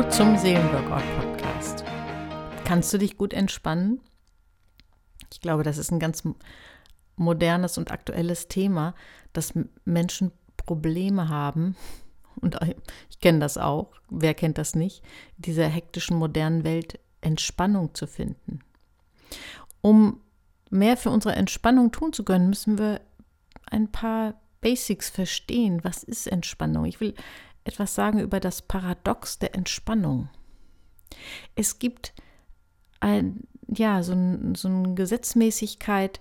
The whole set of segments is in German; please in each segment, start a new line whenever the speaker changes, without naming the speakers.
Hallo zum Seelenworkout-Podcast. Kannst du dich gut entspannen? Ich glaube, das ist ein ganz modernes und aktuelles Thema, dass Menschen Probleme haben. Und ich kenne das auch. Wer kennt das nicht? Dieser hektischen modernen Welt Entspannung zu finden. Um mehr für unsere Entspannung tun zu können, müssen wir ein paar Basics verstehen. Was ist Entspannung? Ich will etwas sagen über das Paradox der Entspannung. Es gibt ein, ja, so, ein, so eine Gesetzmäßigkeit,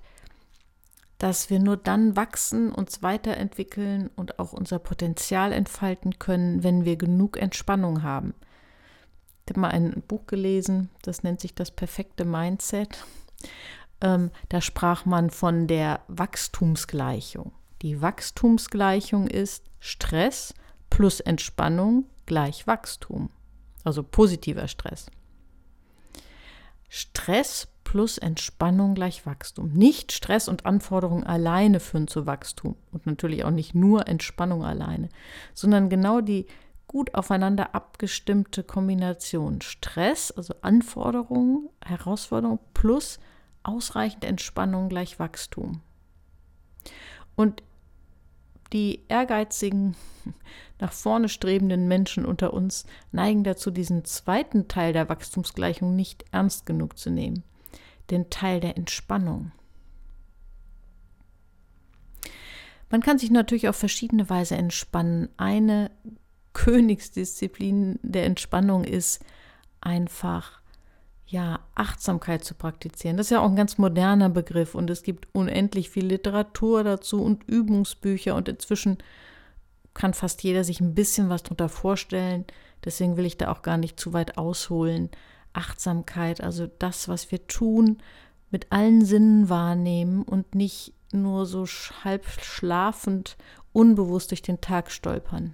dass wir nur dann wachsen, uns weiterentwickeln und auch unser Potenzial entfalten können, wenn wir genug Entspannung haben. Ich habe mal ein Buch gelesen, das nennt sich das perfekte Mindset. Ähm, da sprach man von der Wachstumsgleichung. Die Wachstumsgleichung ist Stress plus Entspannung gleich Wachstum. Also positiver Stress. Stress plus Entspannung gleich Wachstum. Nicht Stress und Anforderungen alleine führen zu Wachstum und natürlich auch nicht nur Entspannung alleine, sondern genau die gut aufeinander abgestimmte Kombination Stress, also Anforderungen, Herausforderungen plus ausreichend Entspannung gleich Wachstum. Und die ehrgeizigen, nach vorne strebenden Menschen unter uns neigen dazu, diesen zweiten Teil der Wachstumsgleichung nicht ernst genug zu nehmen, den Teil der Entspannung. Man kann sich natürlich auf verschiedene Weise entspannen. Eine Königsdisziplin der Entspannung ist einfach ja, Achtsamkeit zu praktizieren. Das ist ja auch ein ganz moderner Begriff und es gibt unendlich viel Literatur dazu und Übungsbücher und inzwischen kann fast jeder sich ein bisschen was darunter vorstellen. Deswegen will ich da auch gar nicht zu weit ausholen. Achtsamkeit, also das, was wir tun, mit allen Sinnen wahrnehmen und nicht nur so halb schlafend, unbewusst durch den Tag stolpern.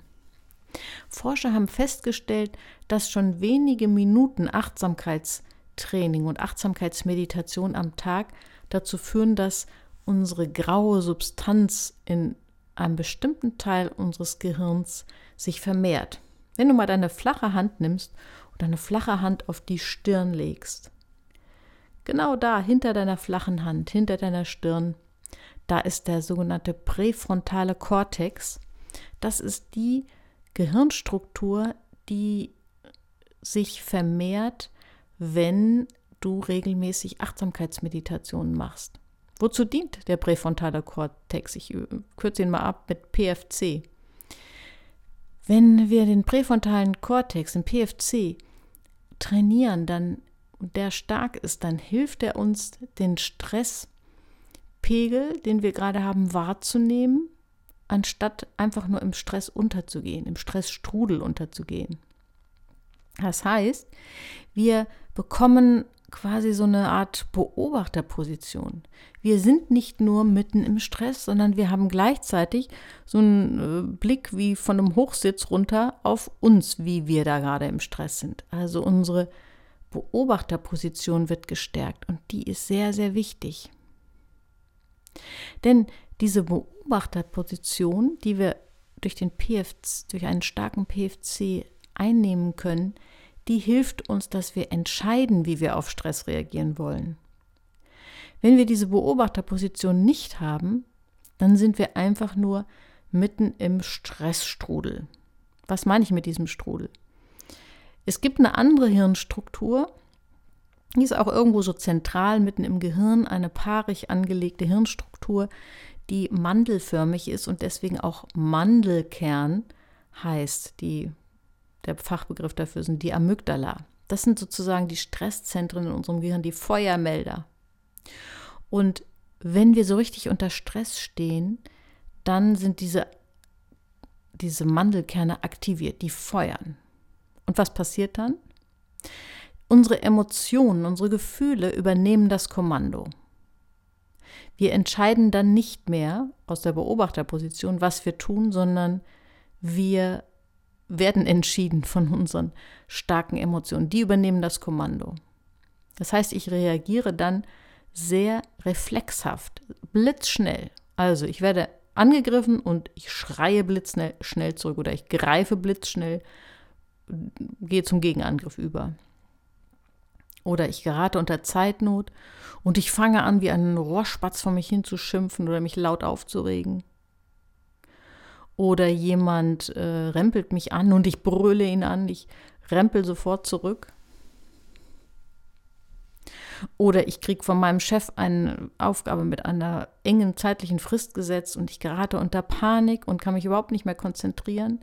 Forscher haben festgestellt, dass schon wenige Minuten Achtsamkeits Training und Achtsamkeitsmeditation am Tag dazu führen, dass unsere graue Substanz in einem bestimmten Teil unseres Gehirns sich vermehrt. Wenn du mal deine flache Hand nimmst und deine flache Hand auf die Stirn legst, genau da, hinter deiner flachen Hand, hinter deiner Stirn, da ist der sogenannte präfrontale Kortex. Das ist die Gehirnstruktur, die sich vermehrt, wenn du regelmäßig Achtsamkeitsmeditationen machst. Wozu dient der präfrontale Kortex? Ich äh, kürze ihn mal ab mit PFC. Wenn wir den präfrontalen Kortex, den PFC, trainieren, dann der stark ist, dann hilft er uns, den Stresspegel, den wir gerade haben, wahrzunehmen, anstatt einfach nur im Stress unterzugehen, im Stressstrudel unterzugehen. Das heißt, wir bekommen quasi so eine Art Beobachterposition. Wir sind nicht nur mitten im Stress, sondern wir haben gleichzeitig so einen äh, Blick wie von einem Hochsitz runter auf uns, wie wir da gerade im Stress sind. Also unsere Beobachterposition wird gestärkt und die ist sehr, sehr wichtig. Denn diese Beobachterposition, die wir durch, den PFC, durch einen starken PFC einnehmen können, die hilft uns, dass wir entscheiden, wie wir auf Stress reagieren wollen. Wenn wir diese Beobachterposition nicht haben, dann sind wir einfach nur mitten im Stressstrudel. Was meine ich mit diesem Strudel? Es gibt eine andere Hirnstruktur, die ist auch irgendwo so zentral mitten im Gehirn, eine paarig angelegte Hirnstruktur, die mandelförmig ist und deswegen auch Mandelkern heißt. Die der Fachbegriff dafür sind die Amygdala. Das sind sozusagen die Stresszentren in unserem Gehirn, die Feuermelder. Und wenn wir so richtig unter Stress stehen, dann sind diese, diese Mandelkerne aktiviert, die feuern. Und was passiert dann? Unsere Emotionen, unsere Gefühle übernehmen das Kommando. Wir entscheiden dann nicht mehr aus der Beobachterposition, was wir tun, sondern wir werden entschieden von unseren starken Emotionen. Die übernehmen das Kommando. Das heißt, ich reagiere dann sehr reflexhaft, blitzschnell. Also ich werde angegriffen und ich schreie blitzschnell zurück oder ich greife blitzschnell gehe zum Gegenangriff über. Oder ich gerate unter Zeitnot und ich fange an, wie ein Rohrspatz vor mich hinzuschimpfen oder mich laut aufzuregen. Oder jemand äh, rempelt mich an und ich brülle ihn an, ich rempel sofort zurück. Oder ich kriege von meinem Chef eine Aufgabe mit einer engen zeitlichen Frist gesetzt und ich gerate unter Panik und kann mich überhaupt nicht mehr konzentrieren.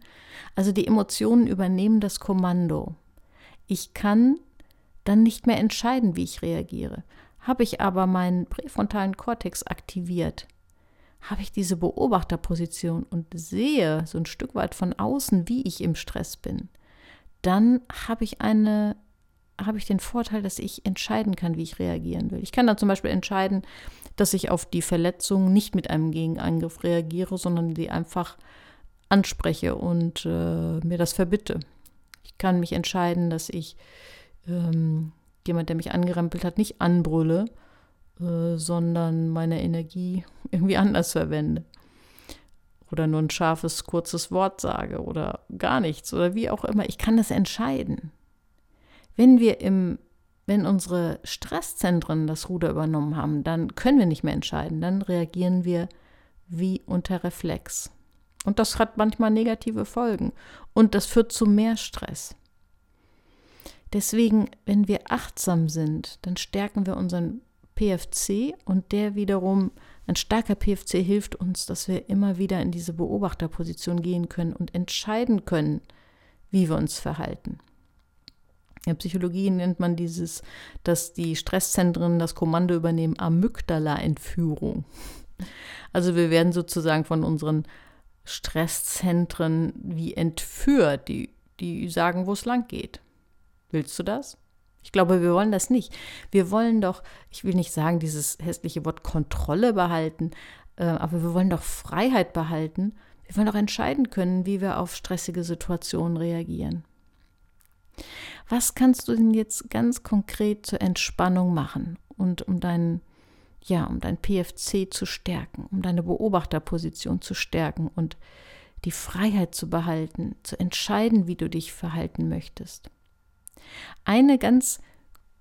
Also die Emotionen übernehmen das Kommando. Ich kann dann nicht mehr entscheiden, wie ich reagiere. Habe ich aber meinen präfrontalen Kortex aktiviert, habe ich diese Beobachterposition und sehe so ein Stück weit von außen, wie ich im Stress bin, dann habe ich eine habe ich den Vorteil, dass ich entscheiden kann, wie ich reagieren will. Ich kann dann zum Beispiel entscheiden, dass ich auf die Verletzung nicht mit einem Gegenangriff reagiere, sondern sie einfach anspreche und äh, mir das verbitte. Ich kann mich entscheiden, dass ich ähm, jemand, der mich angerempelt hat, nicht anbrülle, äh, sondern meine Energie irgendwie anders verwende. Oder nur ein scharfes, kurzes Wort sage oder gar nichts oder wie auch immer. Ich kann das entscheiden. Wenn wir im, wenn unsere Stresszentren das Ruder übernommen haben, dann können wir nicht mehr entscheiden. Dann reagieren wir wie unter Reflex. Und das hat manchmal negative Folgen. Und das führt zu mehr Stress. Deswegen, wenn wir achtsam sind, dann stärken wir unseren PFC und der wiederum, ein starker PFC hilft uns, dass wir immer wieder in diese Beobachterposition gehen können und entscheiden können, wie wir uns verhalten. In der Psychologie nennt man dieses, dass die Stresszentren das Kommando übernehmen, Amygdala-Entführung. Also wir werden sozusagen von unseren Stresszentren wie entführt, die, die sagen, wo es lang geht. Willst du das? Ich glaube, wir wollen das nicht. Wir wollen doch, ich will nicht sagen, dieses hässliche Wort Kontrolle behalten, äh, aber wir wollen doch Freiheit behalten. Wir wollen doch entscheiden können, wie wir auf stressige Situationen reagieren. Was kannst du denn jetzt ganz konkret zur Entspannung machen und um deinen ja, um dein PFC zu stärken, um deine Beobachterposition zu stärken und die Freiheit zu behalten, zu entscheiden, wie du dich verhalten möchtest. Eine ganz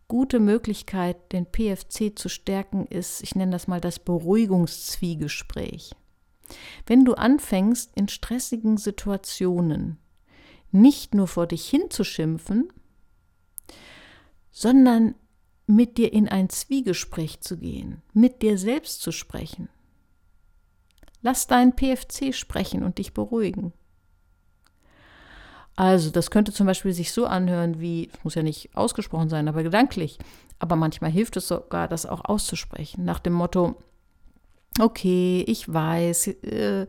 gute Möglichkeit, den PFC zu stärken, ist, ich nenne das mal das Beruhigungszwiegespräch. Wenn du anfängst, in stressigen Situationen nicht nur vor dich hinzuschimpfen, sondern mit dir in ein Zwiegespräch zu gehen, mit dir selbst zu sprechen. Lass deinen PFC sprechen und dich beruhigen. Also, das könnte zum Beispiel sich so anhören wie, es muss ja nicht ausgesprochen sein, aber gedanklich. Aber manchmal hilft es sogar, das auch auszusprechen, nach dem Motto, okay, ich weiß, äh,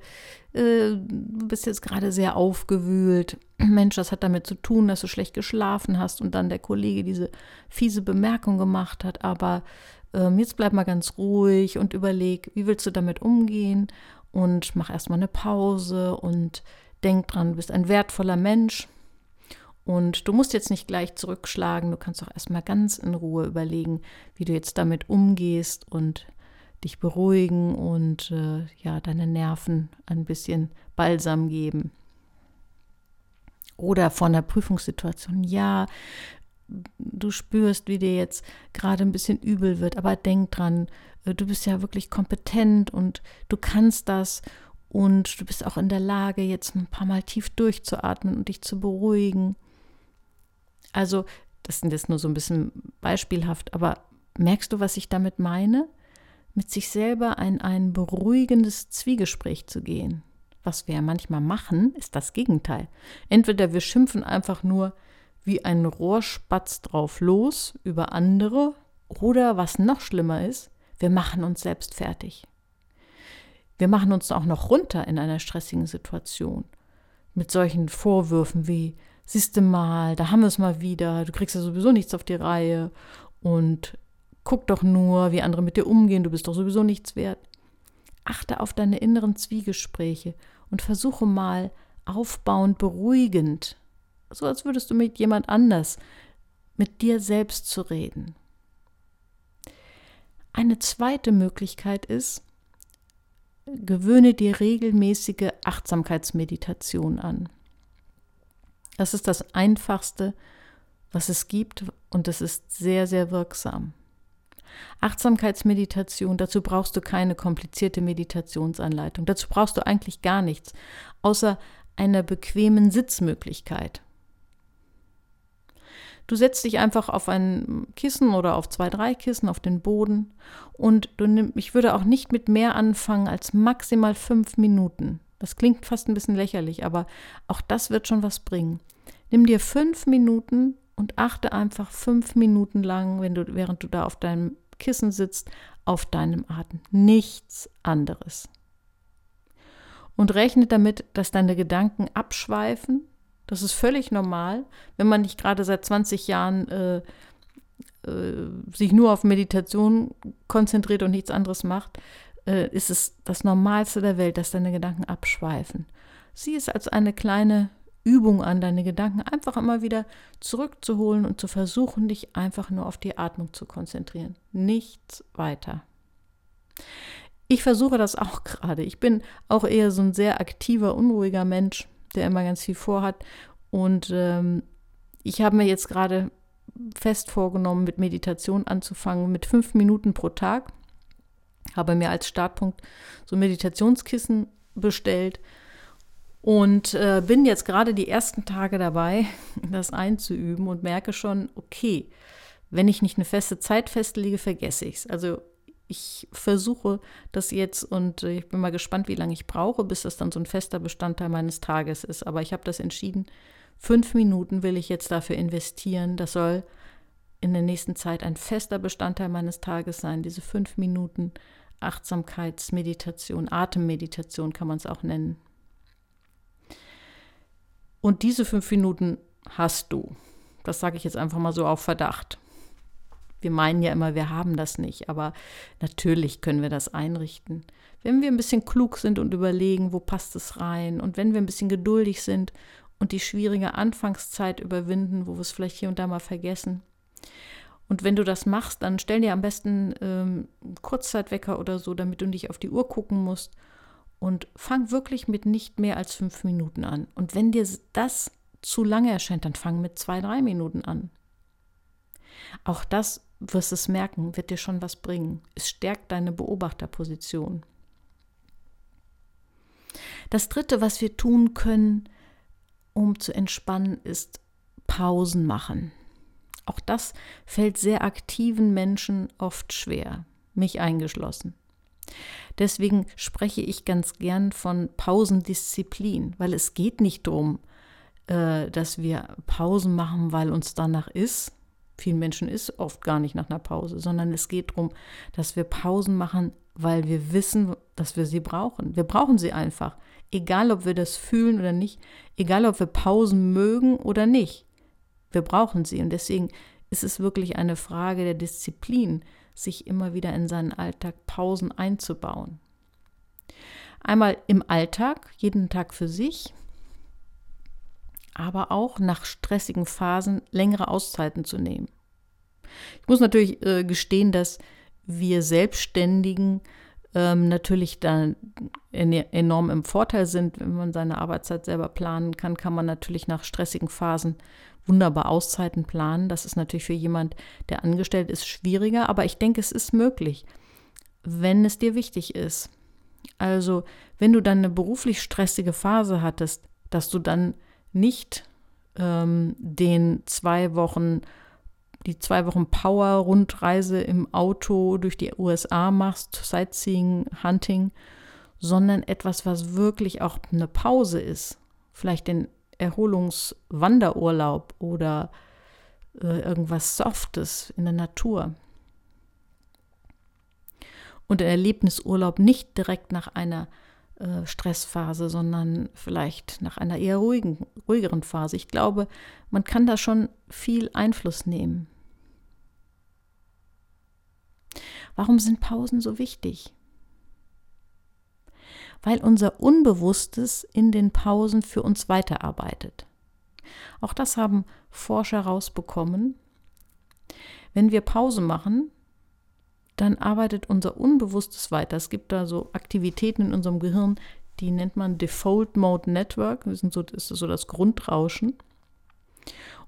äh, du bist jetzt gerade sehr aufgewühlt. Mensch, das hat damit zu tun, dass du schlecht geschlafen hast und dann der Kollege diese fiese Bemerkung gemacht hat. Aber ähm, jetzt bleib mal ganz ruhig und überleg, wie willst du damit umgehen? Und mach erstmal eine Pause und denk dran, du bist ein wertvoller Mensch. Und du musst jetzt nicht gleich zurückschlagen, du kannst auch erstmal ganz in Ruhe überlegen, wie du jetzt damit umgehst und dich beruhigen und äh, ja, deine Nerven ein bisschen Balsam geben. Oder von der Prüfungssituation, ja, du spürst, wie dir jetzt gerade ein bisschen übel wird, aber denk dran, äh, du bist ja wirklich kompetent und du kannst das und du bist auch in der Lage, jetzt ein paar Mal tief durchzuatmen und dich zu beruhigen. Also, das sind jetzt nur so ein bisschen beispielhaft, aber merkst du, was ich damit meine? mit sich selber in ein beruhigendes Zwiegespräch zu gehen. Was wir ja manchmal machen, ist das Gegenteil. Entweder wir schimpfen einfach nur wie ein Rohrspatz drauf los über andere, oder was noch schlimmer ist, wir machen uns selbst fertig. Wir machen uns auch noch runter in einer stressigen Situation mit solchen Vorwürfen wie, siehst du mal, da haben wir es mal wieder, du kriegst ja sowieso nichts auf die Reihe und Guck doch nur, wie andere mit dir umgehen, du bist doch sowieso nichts wert. Achte auf deine inneren Zwiegespräche und versuche mal aufbauend, beruhigend, so als würdest du mit jemand anders, mit dir selbst zu reden. Eine zweite Möglichkeit ist, gewöhne dir regelmäßige Achtsamkeitsmeditation an. Das ist das Einfachste, was es gibt und es ist sehr, sehr wirksam. Achtsamkeitsmeditation, dazu brauchst du keine komplizierte Meditationsanleitung. Dazu brauchst du eigentlich gar nichts, außer einer bequemen Sitzmöglichkeit. Du setzt dich einfach auf ein Kissen oder auf zwei, drei Kissen auf den Boden und du nimm, ich würde auch nicht mit mehr anfangen als maximal fünf Minuten. Das klingt fast ein bisschen lächerlich, aber auch das wird schon was bringen. Nimm dir fünf Minuten und achte einfach fünf Minuten lang, wenn du, während du da auf deinem Kissen sitzt, auf deinem Atem. Nichts anderes. Und rechne damit, dass deine Gedanken abschweifen das ist völlig normal, wenn man nicht gerade seit 20 Jahren äh, äh, sich nur auf Meditation konzentriert und nichts anderes macht, äh, ist es das Normalste der Welt, dass deine Gedanken abschweifen. Sieh es als eine kleine Übung an, deine Gedanken einfach immer wieder zurückzuholen und zu versuchen, dich einfach nur auf die Atmung zu konzentrieren. Nichts weiter. Ich versuche das auch gerade. Ich bin auch eher so ein sehr aktiver, unruhiger Mensch der immer ganz viel vorhat. Und ähm, ich habe mir jetzt gerade fest vorgenommen, mit Meditation anzufangen, mit fünf Minuten pro Tag. Habe mir als Startpunkt so Meditationskissen bestellt und äh, bin jetzt gerade die ersten Tage dabei, das einzuüben und merke schon, okay, wenn ich nicht eine feste Zeit festlege, vergesse ich es. Also ich versuche das jetzt und ich bin mal gespannt, wie lange ich brauche, bis das dann so ein fester Bestandteil meines Tages ist. Aber ich habe das entschieden, fünf Minuten will ich jetzt dafür investieren. Das soll in der nächsten Zeit ein fester Bestandteil meines Tages sein. Diese fünf Minuten Achtsamkeitsmeditation, Atemmeditation kann man es auch nennen. Und diese fünf Minuten hast du. Das sage ich jetzt einfach mal so auf Verdacht. Wir meinen ja immer, wir haben das nicht, aber natürlich können wir das einrichten. Wenn wir ein bisschen klug sind und überlegen, wo passt es rein und wenn wir ein bisschen geduldig sind und die schwierige Anfangszeit überwinden, wo wir es vielleicht hier und da mal vergessen. Und wenn du das machst, dann stell dir am besten ähm, Kurzzeitwecker oder so, damit du nicht auf die Uhr gucken musst. Und fang wirklich mit nicht mehr als fünf Minuten an. Und wenn dir das zu lange erscheint, dann fang mit zwei, drei Minuten an. Auch das wirst es merken, wird dir schon was bringen. Es stärkt deine Beobachterposition. Das Dritte, was wir tun können, um zu entspannen, ist Pausen machen. Auch das fällt sehr aktiven Menschen oft schwer, mich eingeschlossen. Deswegen spreche ich ganz gern von Pausendisziplin, weil es geht nicht darum, äh, dass wir Pausen machen, weil uns danach ist, vielen Menschen ist oft gar nicht nach einer Pause, sondern es geht darum, dass wir Pausen machen, weil wir wissen, dass wir sie brauchen. Wir brauchen sie einfach. Egal, ob wir das fühlen oder nicht, egal, ob wir Pausen mögen oder nicht. Wir brauchen sie. Und deswegen ist es wirklich eine Frage der Disziplin, sich immer wieder in seinen Alltag Pausen einzubauen. Einmal im Alltag, jeden Tag für sich, aber auch nach stressigen Phasen längere Auszeiten zu nehmen. Ich muss natürlich äh, gestehen, dass wir Selbstständigen ähm, natürlich dann enorm im Vorteil sind. Wenn man seine Arbeitszeit selber planen kann, kann man natürlich nach stressigen Phasen wunderbar Auszeiten planen. Das ist natürlich für jemand, der angestellt ist, schwieriger, aber ich denke, es ist möglich, wenn es dir wichtig ist. Also, wenn du dann eine beruflich stressige Phase hattest, dass du dann nicht ähm, den zwei Wochen, die zwei Wochen Power-Rundreise im Auto durch die USA machst, Sightseeing, Hunting, sondern etwas, was wirklich auch eine Pause ist. Vielleicht den Erholungswanderurlaub oder äh, irgendwas Softes in der Natur. Und der Erlebnisurlaub nicht direkt nach einer äh, Stressphase, sondern vielleicht nach einer eher ruhigen, ruhigeren Phase. Ich glaube, man kann da schon viel Einfluss nehmen. Warum sind Pausen so wichtig? Weil unser Unbewusstes in den Pausen für uns weiterarbeitet. Auch das haben Forscher rausbekommen. Wenn wir Pause machen, dann arbeitet unser Unbewusstes weiter. Es gibt da so Aktivitäten in unserem Gehirn, die nennt man Default Mode Network. Das, sind so, ist so das Grundrauschen.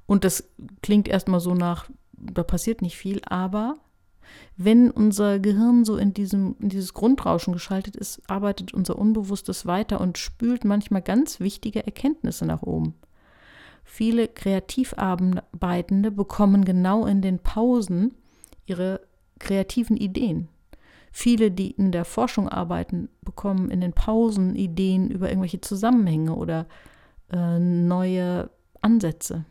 Und das klingt erstmal so nach, da passiert nicht viel, aber wenn unser Gehirn so in, diesem, in dieses Grundrauschen geschaltet ist, arbeitet unser Unbewusstes weiter und spült manchmal ganz wichtige Erkenntnisse nach oben. Viele Kreativarbeitende bekommen genau in den Pausen ihre kreativen Ideen. Viele, die in der Forschung arbeiten, bekommen in den Pausen Ideen über irgendwelche Zusammenhänge oder äh, neue Ansätze.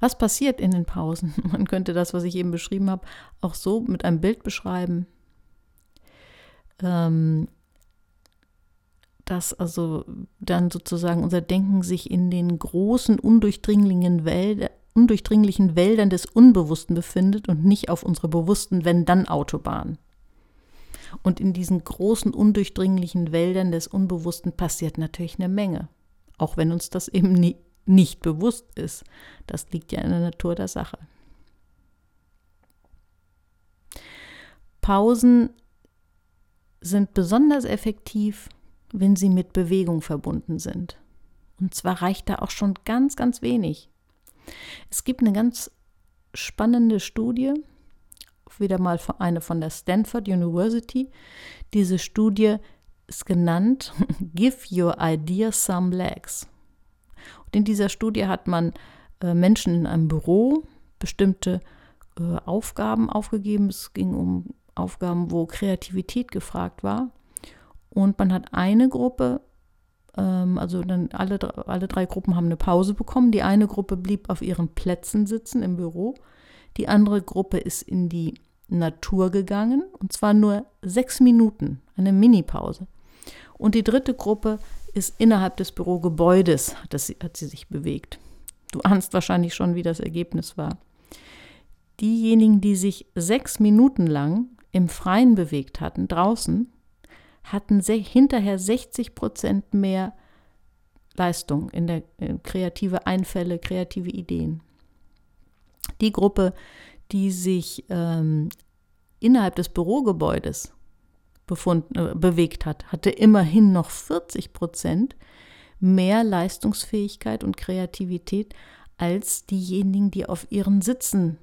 Was passiert in den Pausen? Man könnte das, was ich eben beschrieben habe, auch so mit einem Bild beschreiben. Ähm, dass also dann sozusagen unser Denken sich in den großen, undurchdringlichen, Wälder, undurchdringlichen Wäldern des Unbewussten befindet und nicht auf unserer bewussten Wenn-Dann-Autobahn. Und in diesen großen, undurchdringlichen Wäldern des Unbewussten passiert natürlich eine Menge, auch wenn uns das eben nie, nicht bewusst ist. Das liegt ja in der Natur der Sache. Pausen sind besonders effektiv, wenn sie mit Bewegung verbunden sind. Und zwar reicht da auch schon ganz, ganz wenig. Es gibt eine ganz spannende Studie, wieder mal eine von der Stanford University. Diese Studie ist genannt Give Your Idea Some Legs. Und in dieser Studie hat man äh, Menschen in einem Büro bestimmte äh, Aufgaben aufgegeben. Es ging um Aufgaben, wo Kreativität gefragt war. Und man hat eine Gruppe, also dann alle, alle drei Gruppen haben eine Pause bekommen. Die eine Gruppe blieb auf ihren Plätzen sitzen im Büro. Die andere Gruppe ist in die Natur gegangen und zwar nur sechs Minuten, eine Mini-Pause. Und die dritte Gruppe ist innerhalb des Bürogebäudes, das, hat sie sich bewegt. Du ahnst wahrscheinlich schon, wie das Ergebnis war. Diejenigen, die sich sechs Minuten lang im Freien bewegt hatten, draußen, hatten hinterher 60 Prozent mehr Leistung in der in kreative Einfälle, kreative Ideen. Die Gruppe, die sich ähm, innerhalb des Bürogebäudes befund, äh, bewegt hat, hatte immerhin noch 40 Prozent mehr Leistungsfähigkeit und Kreativität als diejenigen, die auf ihren Sitzen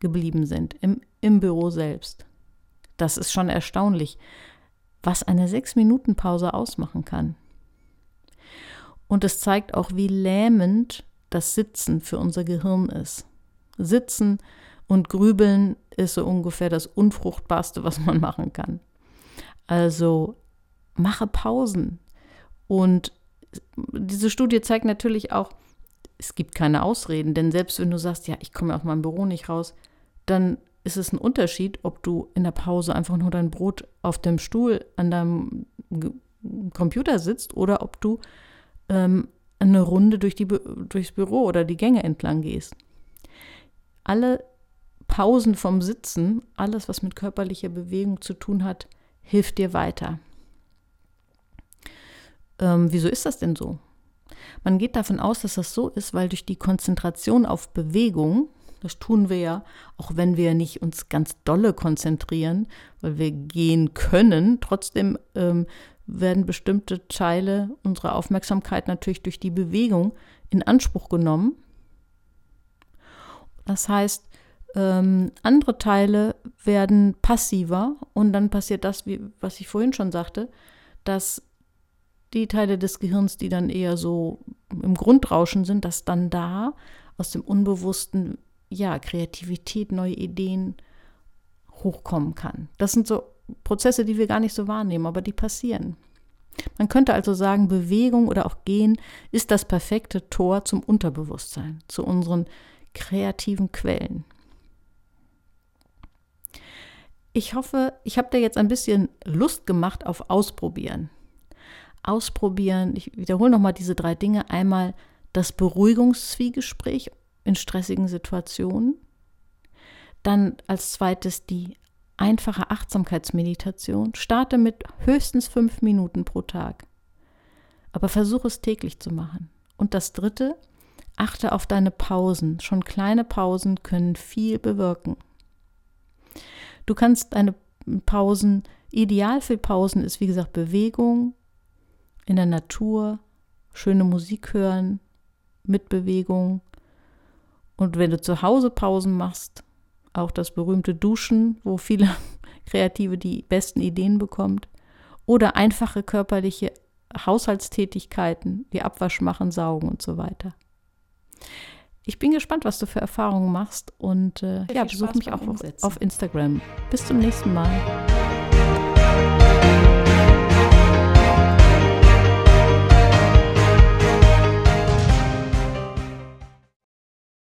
geblieben sind, im, im Büro selbst. Das ist schon erstaunlich, was eine Sechs-Minuten-Pause ausmachen kann. Und es zeigt auch, wie lähmend das Sitzen für unser Gehirn ist. Sitzen und Grübeln ist so ungefähr das Unfruchtbarste, was man machen kann. Also mache Pausen. Und diese Studie zeigt natürlich auch, es gibt keine Ausreden, denn selbst wenn du sagst, ja, ich komme aus meinem Büro nicht raus, dann ist es ein Unterschied, ob du in der Pause einfach nur dein Brot auf dem Stuhl an deinem Computer sitzt oder ob du ähm, eine Runde durch die, durchs Büro oder die Gänge entlang gehst. Alle Pausen vom Sitzen, alles, was mit körperlicher Bewegung zu tun hat, hilft dir weiter. Ähm, wieso ist das denn so? Man geht davon aus, dass das so ist, weil durch die Konzentration auf Bewegung das tun wir ja, auch wenn wir nicht uns ganz dolle konzentrieren, weil wir gehen können. Trotzdem ähm, werden bestimmte Teile unserer Aufmerksamkeit natürlich durch die Bewegung in Anspruch genommen. Das heißt, ähm, andere Teile werden passiver und dann passiert das, wie, was ich vorhin schon sagte, dass die Teile des Gehirns, die dann eher so im Grundrauschen sind, dass dann da aus dem Unbewussten ja, Kreativität, neue Ideen hochkommen kann. Das sind so Prozesse, die wir gar nicht so wahrnehmen, aber die passieren. Man könnte also sagen, Bewegung oder auch Gehen ist das perfekte Tor zum Unterbewusstsein, zu unseren kreativen Quellen. Ich hoffe, ich habe dir jetzt ein bisschen Lust gemacht auf Ausprobieren. Ausprobieren, ich wiederhole nochmal diese drei Dinge. Einmal das Beruhigungszwiegespräch in stressigen Situationen. Dann als zweites die einfache Achtsamkeitsmeditation. Starte mit höchstens fünf Minuten pro Tag. Aber versuche es täglich zu machen. Und das dritte, achte auf deine Pausen. Schon kleine Pausen können viel bewirken. Du kannst deine Pausen, ideal für Pausen ist wie gesagt Bewegung in der Natur, schöne Musik hören, mit Bewegung. Und wenn du zu Hause Pausen machst, auch das berühmte Duschen, wo viele Kreative die besten Ideen bekommt. Oder einfache körperliche Haushaltstätigkeiten, wie Abwasch machen, saugen und so weiter. Ich bin gespannt, was du für Erfahrungen machst und äh, ja, besuch mich auch auf, auf Instagram. Bis zum nächsten Mal.